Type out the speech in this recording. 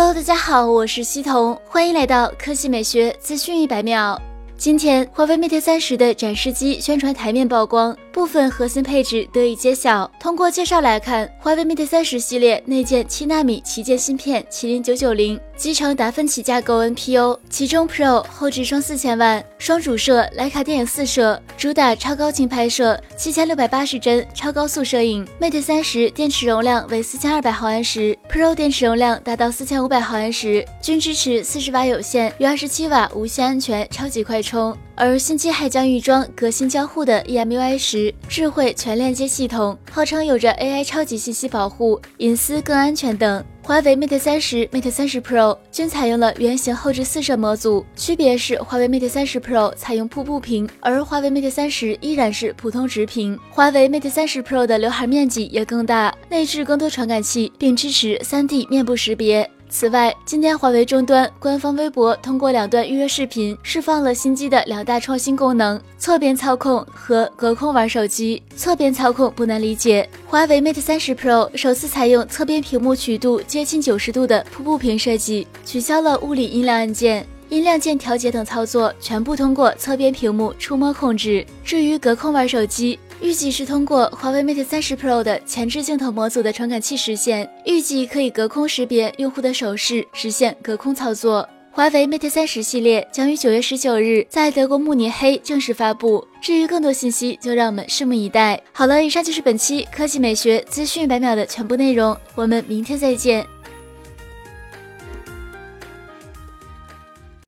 Hello，大家好，我是西彤，欢迎来到科技美学资讯一百秒。今天，华为 Mate 三十的展示机宣传台面曝光。部分核心配置得以揭晓。通过介绍来看，华为 Mate 三十系列内建七纳米旗舰芯片麒麟九九零，集成达芬奇架构 NPU，其中 Pro 后置双四千万双主摄徕卡电影四摄，主打超高清拍摄，七千六百八十帧超高速摄影。Mate 三十电池容量为四千二百毫安时，Pro 电池容量达到四千五百毫安时，均支持四十瓦有线与二十七瓦无线安全超级快充。而新机还将预装革新交互的 EMUI 十智慧全链接系统，号称有着 AI 超级信息保护、隐私更安全等。华为 Mate 三十、Mate 三十 Pro 均采用了圆形后置四摄模组，区别是华为 Mate 三十 Pro 采用瀑布屏，而华为 Mate 三十依然是普通直屏。华为 Mate 三十 Pro 的刘海面积也更大，内置更多传感器，并支持 3D 面部识别。此外，今天华为终端官方微博通过两段预约视频，释放了新机的两大创新功能：侧边操控和隔空玩手机。侧边操控不难理解，华为 Mate 三十 Pro 首次采用侧边屏幕曲度接近九十度的瀑布屏设计，取消了物理音量按键、音量键调节等操作，全部通过侧边屏幕触摸控制。至于隔空玩手机，预计是通过华为 Mate 三十 Pro 的前置镜头模组的传感器实现，预计可以隔空识别用户的手势，实现隔空操作。华为 Mate 三十系列将于九月十九日在德国慕尼黑正式发布。至于更多信息，就让我们拭目以待。好了，以上就是本期科技美学资讯百秒的全部内容，我们明天再见。